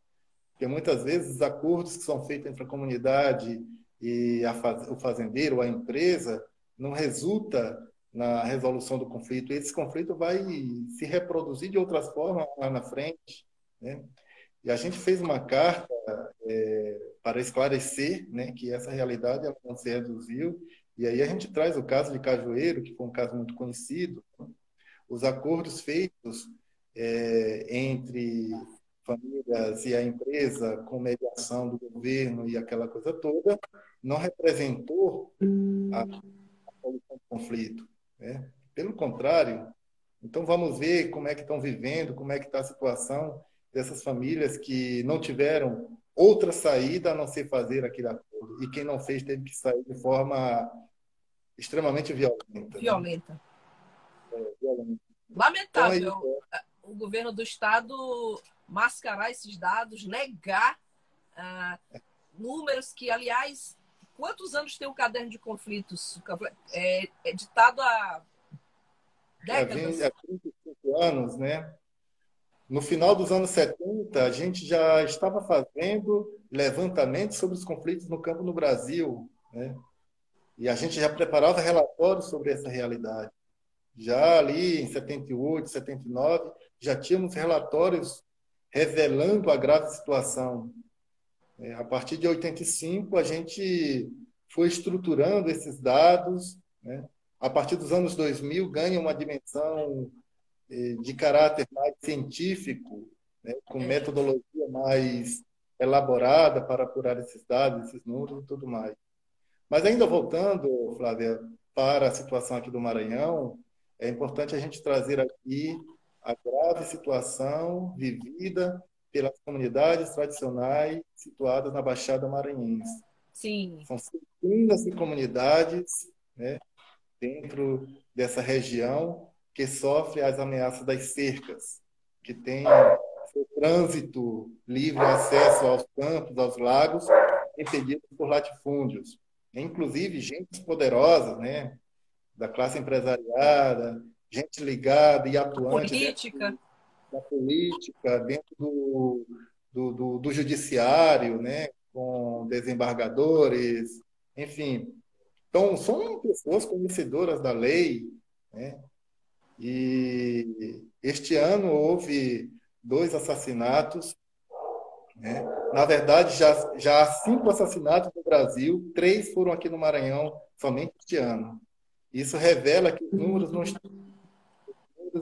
porque muitas vezes os acordos que são feitos entre a comunidade e a, o fazendeiro, a empresa, não resulta na resolução do conflito. Esse conflito vai se reproduzir de outras formas lá na frente. Né? E a gente fez uma carta é, para esclarecer né, que essa realidade não se reduziu. E aí a gente traz o caso de Cajueiro, que foi um caso muito conhecido. Né? Os acordos feitos é, entre famílias e a empresa, com mediação do governo e aquela coisa toda, não representou a, solução do conflito. Né? Pelo contrário, então vamos ver como é que estão vivendo, como é que está a situação dessas famílias que não tiveram outra saída a não ser fazer aquele acordo. E quem não fez teve que sair de forma extremamente violenta. Violenta. Né? É, violenta. Lamentável então, é... o governo do Estado mascarar esses dados, negar ah, números que, aliás, quantos anos tem o caderno de conflitos? É, é ditado há décadas? É, há 35 anos, né? No final dos anos 70, a gente já estava fazendo levantamento sobre os conflitos no campo no Brasil, né? E a gente já preparava relatórios sobre essa realidade. Já ali em 78, 79, já tínhamos relatórios revelando a grave situação. É, a partir de 85, a gente foi estruturando esses dados. Né? A partir dos anos 2000, ganha uma dimensão é, de caráter mais científico, né? com metodologia mais elaborada para apurar esses dados, esses números e tudo mais. Mas ainda voltando, Flávia, para a situação aqui do Maranhão, é importante a gente trazer aqui a grave situação vivida pelas comunidades tradicionais situadas na Baixada Maranhense. Sim. São centenas de comunidades né, dentro dessa região que sofrem as ameaças das cercas, que têm seu trânsito livre acesso aos campos, aos lagos, impedido por latifúndios. Inclusive, gente poderosa, né, da classe empresariada, gente ligada e atuante política. da política, dentro do, do, do, do, judiciário, né? com desembargadores, enfim. Então, são pessoas conhecedoras da lei. Né? E este ano houve dois assassinatos. Né? Na verdade, já, já há cinco assassinatos no Brasil, três foram aqui no Maranhão somente este ano. Isso revela que os números não estão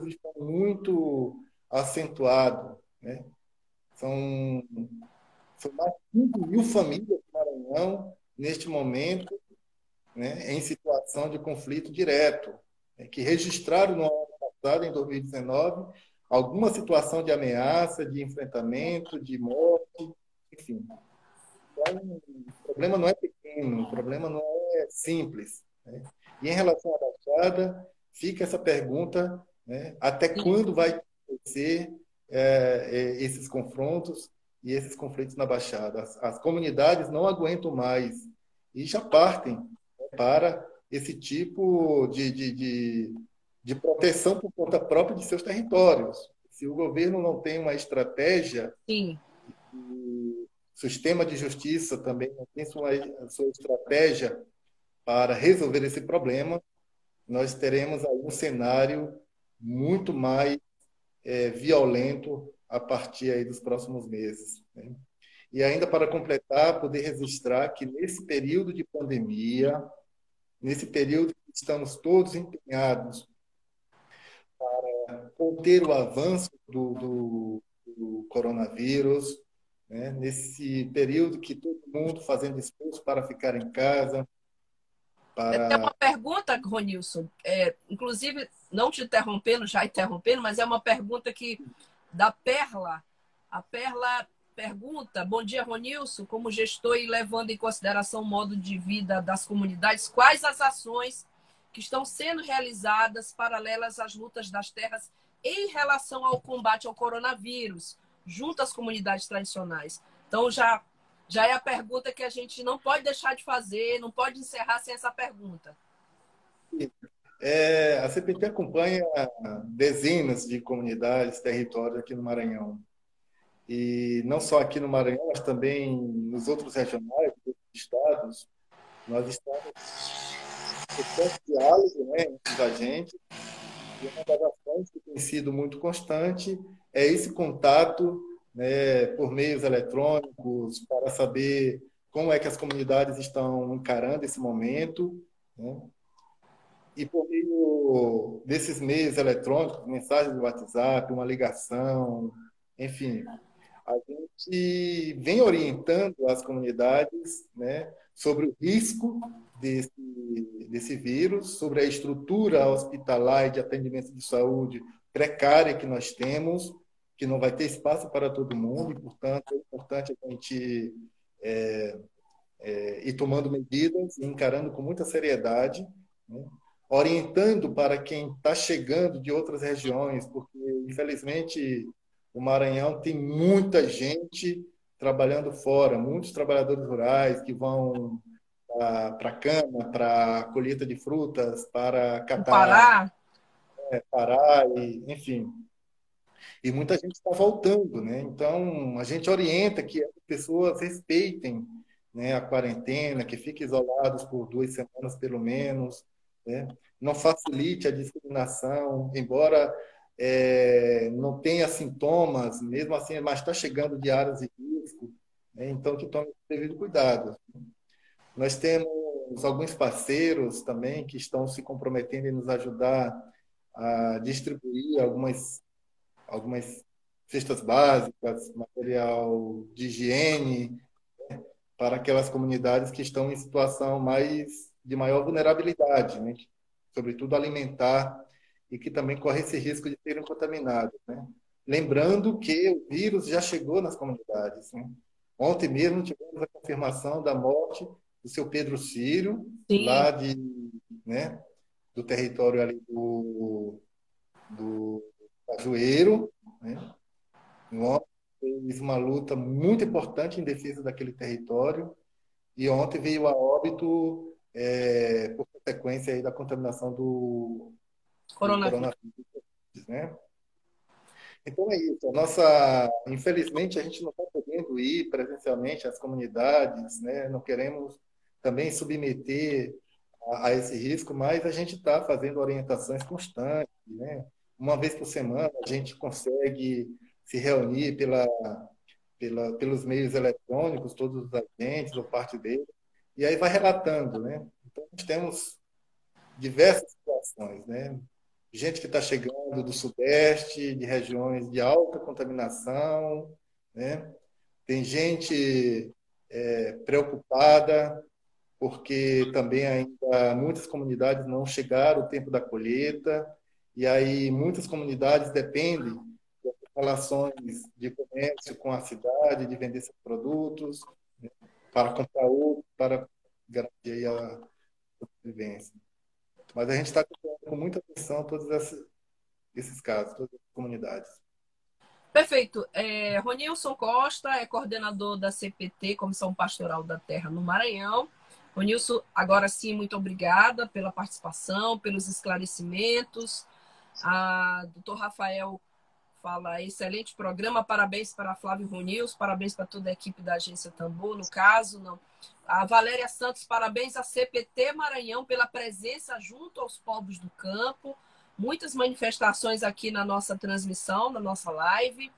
estão muito acentuados. Né? São, são mais de 5 mil famílias do Maranhão, neste momento, né, em situação de conflito direto, né, que registraram no ano passado, em 2019, alguma situação de ameaça, de enfrentamento, de morte, enfim. Então, o problema não é pequeno, o problema não é simples. Né? E em relação à Baixada, fica essa pergunta né? Até quando vai acontecer é, é, esses confrontos e esses conflitos na Baixada? As, as, comunidades não aguentam mais e já partem né, para esse tipo de, de, de, de proteção por conta própria de seus territórios. Se o governo não tem uma estratégia, Sim. o sistema de justiça também não tem sua, sua estratégia para resolver esse problema, nós teremos aí um cenário muito mais é, violento a partir aí dos próximos meses. Né? E ainda para completar, poder registrar que nesse período de pandemia, nesse período que estamos todos empenhados para conter o avanço do, do, do coronavírus, né? nesse período que todo mundo fazendo esforço para ficar em casa, para... Tem uma pergunta, Ronilson, é, inclusive, não te interrompendo, já interrompendo, mas é uma pergunta que da Perla. A Perla pergunta: Bom dia, Ronilson. Como gestor e levando em consideração o modo de vida das comunidades, quais as ações que estão sendo realizadas paralelas às lutas das terras em relação ao combate ao coronavírus, junto às comunidades tradicionais? Então, já já é a pergunta que a gente não pode deixar de fazer, não pode encerrar sem essa pergunta. É, a CPT acompanha dezenas de comunidades, territórios aqui no Maranhão. E não só aqui no Maranhão, mas também nos outros regionais, nos outros estados, nós estamos em diálogo né, entre os agentes. E uma das ações que tem sido muito constante é esse contato né, por meios eletrônicos, para saber como é que as comunidades estão encarando esse momento. Né? E por meio desses meios eletrônicos, mensagens do WhatsApp, uma ligação, enfim, a gente vem orientando as comunidades né, sobre o risco desse, desse vírus, sobre a estrutura hospitalar e de atendimento de saúde precária que nós temos, que não vai ter espaço para todo mundo, e, portanto, é importante a gente é, é, ir tomando medidas e encarando com muita seriedade, né? orientando para quem está chegando de outras regiões, porque, infelizmente, o Maranhão tem muita gente trabalhando fora, muitos trabalhadores rurais que vão para a cana, para a colheita de frutas, para catar. Pará. É, Pará, e, enfim. E muita gente está voltando, né? Então, a gente orienta que as pessoas respeitem né, a quarentena, que fiquem isolados por duas semanas pelo menos, né? não facilite a discriminação, embora é, não tenha sintomas, mesmo assim, mas está chegando de áreas de risco, né? então que tome devido cuidado. Nós temos alguns parceiros também que estão se comprometendo em nos ajudar a distribuir algumas algumas cestas básicas, material de higiene, né, para aquelas comunidades que estão em situação mais de maior vulnerabilidade, né, sobretudo alimentar, e que também corre esse risco de serem contaminados. Né. Lembrando que o vírus já chegou nas comunidades. Né. Ontem mesmo tivemos a confirmação da morte do seu Pedro Círio, Sim. lá de, né, do território ali do, do Cajueiro, né? Homem fez uma luta muito importante em defesa daquele território e ontem veio a óbito é, por consequência da contaminação do coronavírus, do coronavírus né? Então é isso. A nossa, infelizmente, a gente não está podendo ir presencialmente às comunidades, né? Não queremos também submeter a, a esse risco, mas a gente está fazendo orientações constantes, né? Uma vez por semana a gente consegue se reunir pela, pela, pelos meios eletrônicos, todos os agentes ou parte deles, e aí vai relatando, né? Então, nós temos diversas situações, né? Gente que está chegando do Sudeste, de regiões de alta contaminação, né? Tem gente é, preocupada porque também ainda muitas comunidades não chegaram o tempo da colheita, e aí muitas comunidades dependem das relações de comércio com a cidade, de vender seus produtos, né, para comprar outro, para garantir a sobrevivência. Mas a gente está com muita atenção todos esses, esses casos, todas as comunidades. Perfeito. É, Ronilson Costa é coordenador da CPT, Comissão Pastoral da Terra no Maranhão. O Nilson, agora sim, muito obrigada pela participação, pelos esclarecimentos. A doutor Rafael fala, excelente programa, parabéns para Flávio Ronils, parabéns para toda a equipe da Agência Tambor, no caso. Não. A Valéria Santos, parabéns à CPT Maranhão pela presença junto aos povos do campo. Muitas manifestações aqui na nossa transmissão, na nossa live.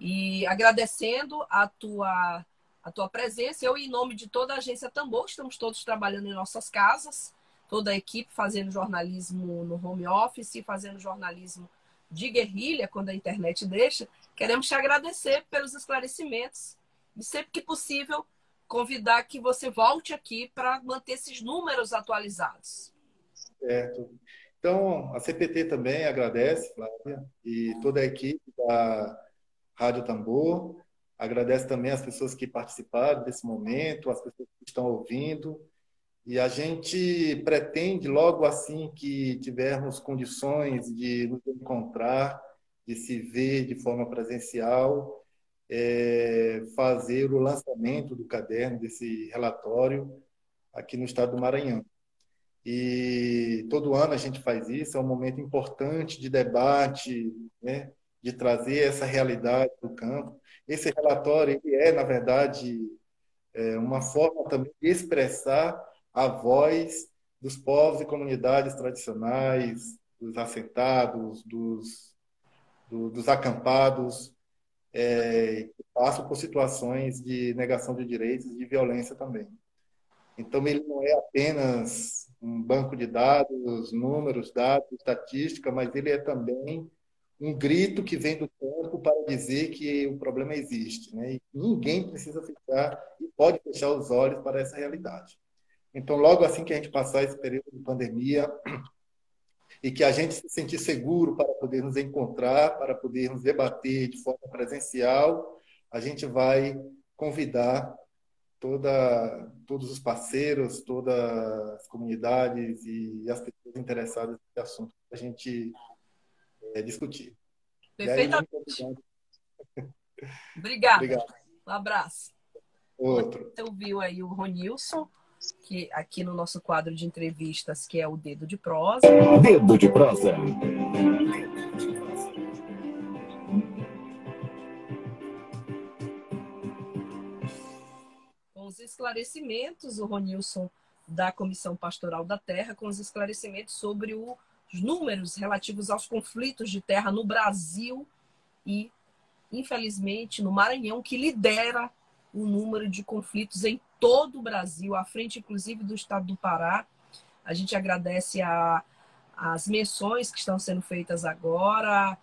E agradecendo a tua a tua presença. Eu, em nome de toda a agência Tambor, estamos todos trabalhando em nossas casas, toda a equipe fazendo jornalismo no home office, fazendo jornalismo de guerrilha, quando a internet deixa. Queremos te agradecer pelos esclarecimentos e, sempre que possível, convidar que você volte aqui para manter esses números atualizados. Certo. Então, a CPT também agradece, Flávia, e toda a equipe da Rádio Tambor. Agradece também as pessoas que participaram desse momento, as pessoas que estão ouvindo. E a gente pretende, logo assim que tivermos condições de nos encontrar, de se ver de forma presencial, é, fazer o lançamento do caderno, desse relatório, aqui no estado do Maranhão. E todo ano a gente faz isso, é um momento importante de debate, né, de trazer essa realidade do campo. Esse relatório ele é, na verdade, é uma forma também de expressar a voz dos povos e comunidades tradicionais, dos assentados, dos, do, dos acampados, é, que passam por situações de negação de direitos e de violência também. Então, ele não é apenas um banco de dados, números, dados, estatística, mas ele é também um grito que vem do campo para dizer que o problema existe. Né? E ninguém precisa fechar e pode fechar os olhos para essa realidade. Então, logo assim que a gente passar esse período de pandemia e que a gente se sentir seguro para poder nos encontrar, para poder nos debater de forma presencial, a gente vai convidar toda, todos os parceiros, todas as comunidades e as pessoas interessadas nesse assunto para a gente é, discutir. Perfeitamente. Obrigada. Obrigado. Um abraço. Outro. Então, viu aí o Ronilson, que aqui no nosso quadro de entrevistas, que é o Dedo de Prosa. Dedo de Prosa. Com os esclarecimentos, o Ronilson da Comissão Pastoral da Terra, com os esclarecimentos sobre o os números relativos aos conflitos de terra no Brasil e, infelizmente, no Maranhão, que lidera o número de conflitos em todo o Brasil, à frente, inclusive, do estado do Pará. A gente agradece a, as menções que estão sendo feitas agora,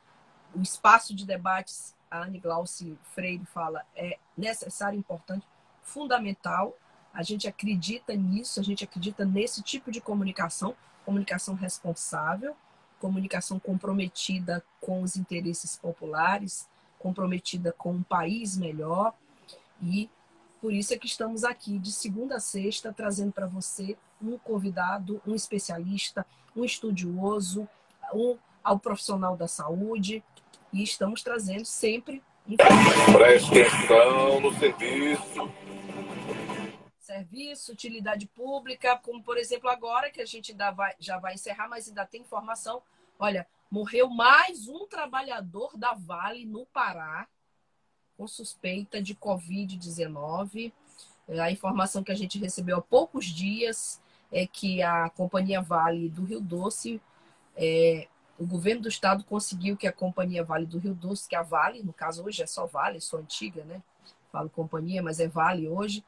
o espaço de debates, a Anne Glauci Freire fala, é necessário, importante, fundamental. A gente acredita nisso, a gente acredita nesse tipo de comunicação, comunicação responsável, comunicação comprometida com os interesses populares, comprometida com um país melhor. E por isso é que estamos aqui de segunda a sexta trazendo para você um convidado, um especialista, um estudioso, um ao profissional da saúde. E estamos trazendo sempre Preste atenção no serviço. Serviço, utilidade pública, como por exemplo agora que a gente já vai encerrar, mas ainda tem informação. Olha, morreu mais um trabalhador da Vale no Pará com suspeita de Covid-19. A informação que a gente recebeu há poucos dias é que a companhia Vale do Rio Doce, é, o governo do estado conseguiu que a companhia Vale do Rio Doce, que a Vale, no caso hoje é só Vale, sou antiga, né? Falo companhia, mas é Vale hoje,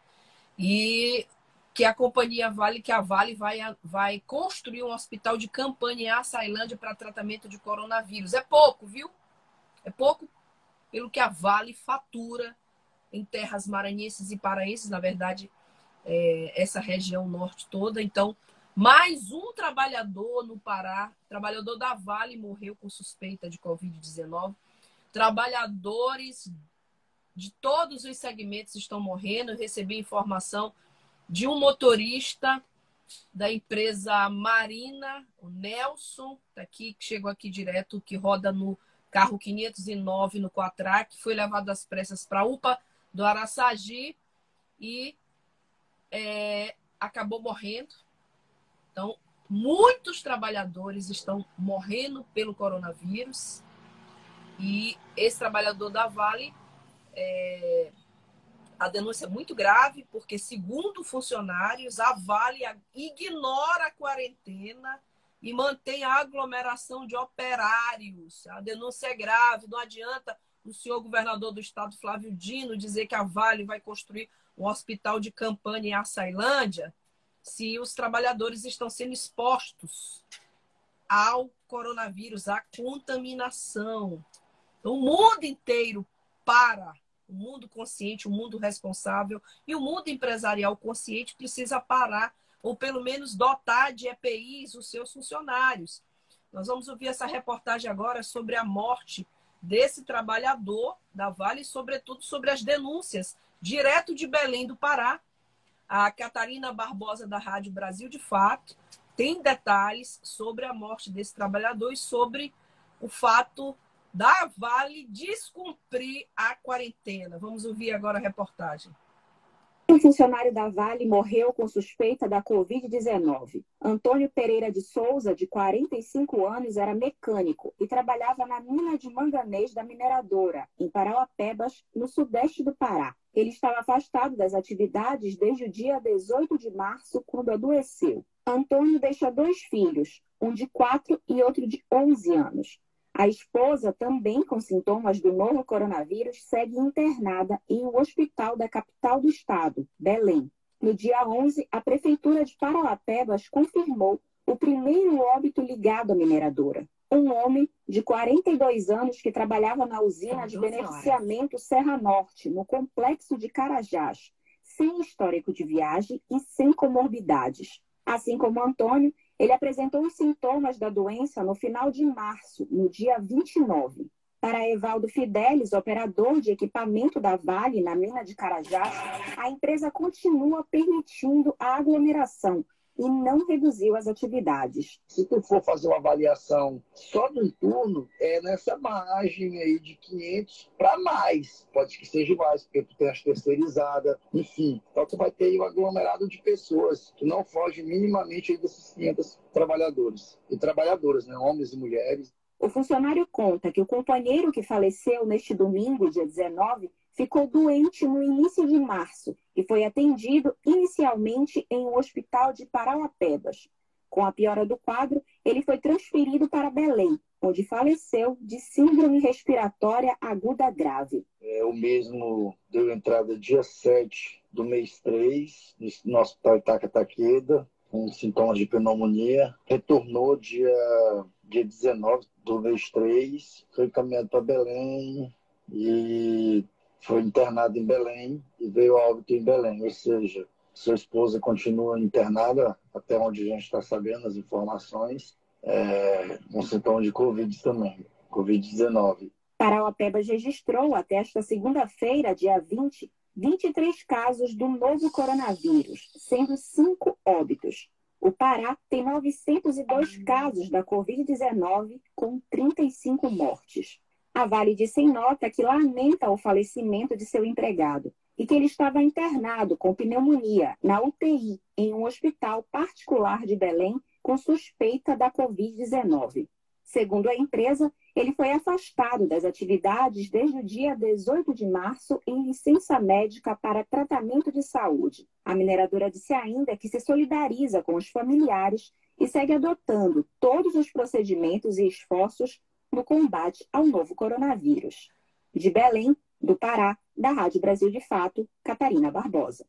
e que a companhia Vale, que a Vale vai, vai construir um hospital de campanha em Açailândia para tratamento de coronavírus. É pouco, viu? É pouco pelo que a Vale fatura em terras maranhenses e paraenses, na verdade, é, essa região norte toda. Então, mais um trabalhador no Pará, trabalhador da Vale, morreu com suspeita de Covid-19. Trabalhadores de todos os segmentos estão morrendo. Eu recebi informação de um motorista da empresa Marina, o Nelson, tá aqui, que chegou aqui direto, que roda no carro 509 no Quatrac, foi levado às pressas para a UPA do Araçagi e é, acabou morrendo. Então, muitos trabalhadores estão morrendo pelo coronavírus. E esse trabalhador da Vale, é, a denúncia é muito grave, porque, segundo funcionários, a Vale ignora a quarentena e mantém a aglomeração de operários. A denúncia é grave, não adianta o senhor governador do estado, Flávio Dino, dizer que a Vale vai construir um hospital de campanha em Açailândia se os trabalhadores estão sendo expostos ao coronavírus, à contaminação. Então, o mundo inteiro para. O mundo consciente, o mundo responsável e o mundo empresarial consciente precisa parar, ou pelo menos dotar de EPIs os seus funcionários. Nós vamos ouvir essa reportagem agora sobre a morte desse trabalhador da Vale, sobretudo sobre as denúncias direto de Belém do Pará. A Catarina Barbosa, da Rádio Brasil de Fato, tem detalhes sobre a morte desse trabalhador e sobre o fato da Vale descumprir a quarentena. Vamos ouvir agora a reportagem. Um funcionário da Vale morreu com suspeita da Covid-19. Antônio Pereira de Souza, de 45 anos, era mecânico e trabalhava na mina de manganês da mineradora, em Parauapebas, no sudeste do Pará. Ele estava afastado das atividades desde o dia 18 de março, quando adoeceu. Antônio deixa dois filhos, um de 4 e outro de 11 anos. A esposa, também com sintomas do novo coronavírus, segue internada em um hospital da capital do estado, Belém. No dia 11, a Prefeitura de Parauapebas confirmou o primeiro óbito ligado à mineradora. Um homem de 42 anos que trabalhava na usina de beneficiamento Serra Norte, no complexo de Carajás, sem histórico de viagem e sem comorbidades. Assim como Antônio, ele apresentou os sintomas da doença no final de março, no dia 29. Para Evaldo Fidelis, operador de equipamento da Vale na mina de Carajás, a empresa continua permitindo a aglomeração e não reduziu as atividades. Se tu for fazer uma avaliação só do turno, é nessa margem aí de 500 para mais. Pode que seja mais, porque tu tem as terceirizadas, enfim. Então tu vai ter um aglomerado de pessoas que não foge minimamente aí desses 500 trabalhadores e trabalhadoras, né? homens e mulheres. O funcionário conta que o companheiro que faleceu neste domingo, dia 19, ficou doente no início de março e foi atendido inicialmente em um hospital de Parauapebas. Com a piora do quadro, ele foi transferido para Belém, onde faleceu de síndrome respiratória aguda grave. É, o mesmo deu entrada dia 7 do mês 3 no Hospital Itaca-Taqueda, com sintomas de pneumonia. Retornou dia, dia 19 do mês 3, foi encaminhado para Belém e foi internado em Belém e veio a óbito em Belém, ou seja, sua esposa continua internada, até onde a gente está sabendo as informações, é, com sintomas de Covid também, Covid-19. Parauapebas registrou até esta segunda-feira, dia 20, 23 casos do novo coronavírus, sendo cinco óbitos. O Pará tem 902 casos da Covid-19, com 35 mortes. A Vale disse em nota que lamenta o falecimento de seu empregado e que ele estava internado com pneumonia na UTI em um hospital particular de Belém com suspeita da Covid-19. Segundo a empresa, ele foi afastado das atividades desde o dia 18 de março em licença médica para tratamento de saúde. A mineradora disse ainda que se solidariza com os familiares e segue adotando todos os procedimentos e esforços no combate ao novo coronavírus. De Belém, do Pará, da Rádio Brasil de Fato, Catarina Barbosa.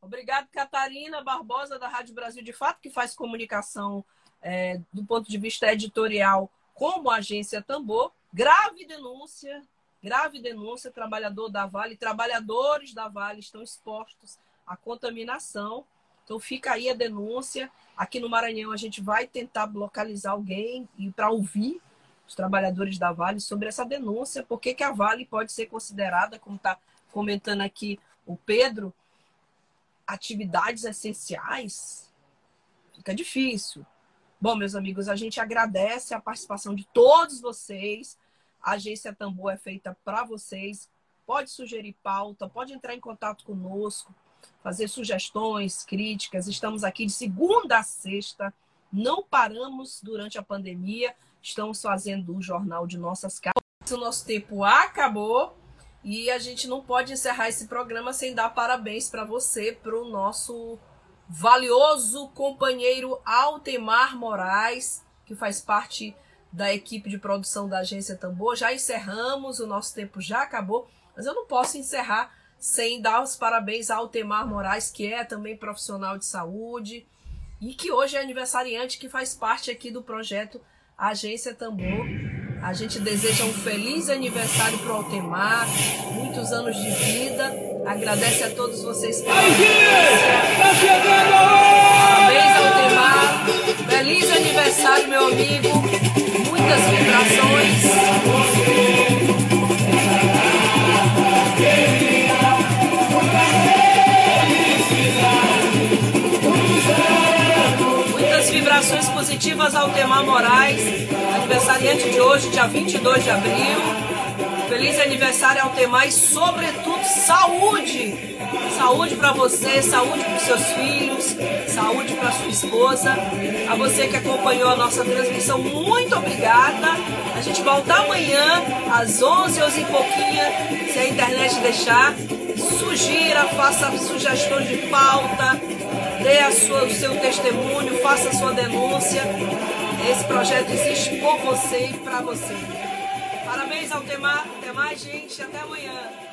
Obrigado, Catarina Barbosa, da Rádio Brasil de Fato, que faz comunicação é, do ponto de vista editorial como agência Tambor. Grave denúncia, grave denúncia, trabalhador da Vale, trabalhadores da Vale estão expostos à contaminação. Então fica aí a denúncia. Aqui no Maranhão a gente vai tentar localizar alguém e para ouvir os trabalhadores da Vale sobre essa denúncia, por que a Vale pode ser considerada, como está comentando aqui o Pedro, atividades essenciais? Fica difícil. Bom, meus amigos, a gente agradece a participação de todos vocês. A agência Tambor é feita para vocês. Pode sugerir pauta, pode entrar em contato conosco. fazer sugestões, críticas. Estamos aqui de segunda a sexta, não paramos durante a pandemia, estamos fazendo o jornal de nossas casas. O nosso tempo acabou e a gente não pode encerrar esse programa sem dar parabéns para você, para o nosso valioso companheiro Altemar Moraes, que faz parte da equipe de produção da Agência Tambor. Já encerramos, o nosso tempo já acabou, mas eu não posso encerrar sem dar os parabéns ao Altemar Moraes, que é também profissional de saúde e que hoje é aniversariante, que faz parte aqui do projeto Agência Tambor. A gente deseja um feliz aniversário para o Altemar, muitos anos de vida. Agradece a todos vocês pela Parabéns, Altemar. Feliz aniversário, meu amigo. Muitas vibrações. Positivas ao Temar Moraes, aniversariante de hoje, dia 22 de abril. Feliz aniversário ao Temar e, sobretudo, saúde! Saúde para você, saúde para seus filhos, saúde para sua esposa. A você que acompanhou a nossa transmissão, muito obrigada. A gente volta amanhã, às 11, 11 e pouquinho, se a internet deixar. Sugira, faça sugestões de pauta, dê sua, o seu testemunho, faça a sua denúncia. Esse projeto existe por você e para você. Parabéns ao Temar. Até mais, gente. Até amanhã.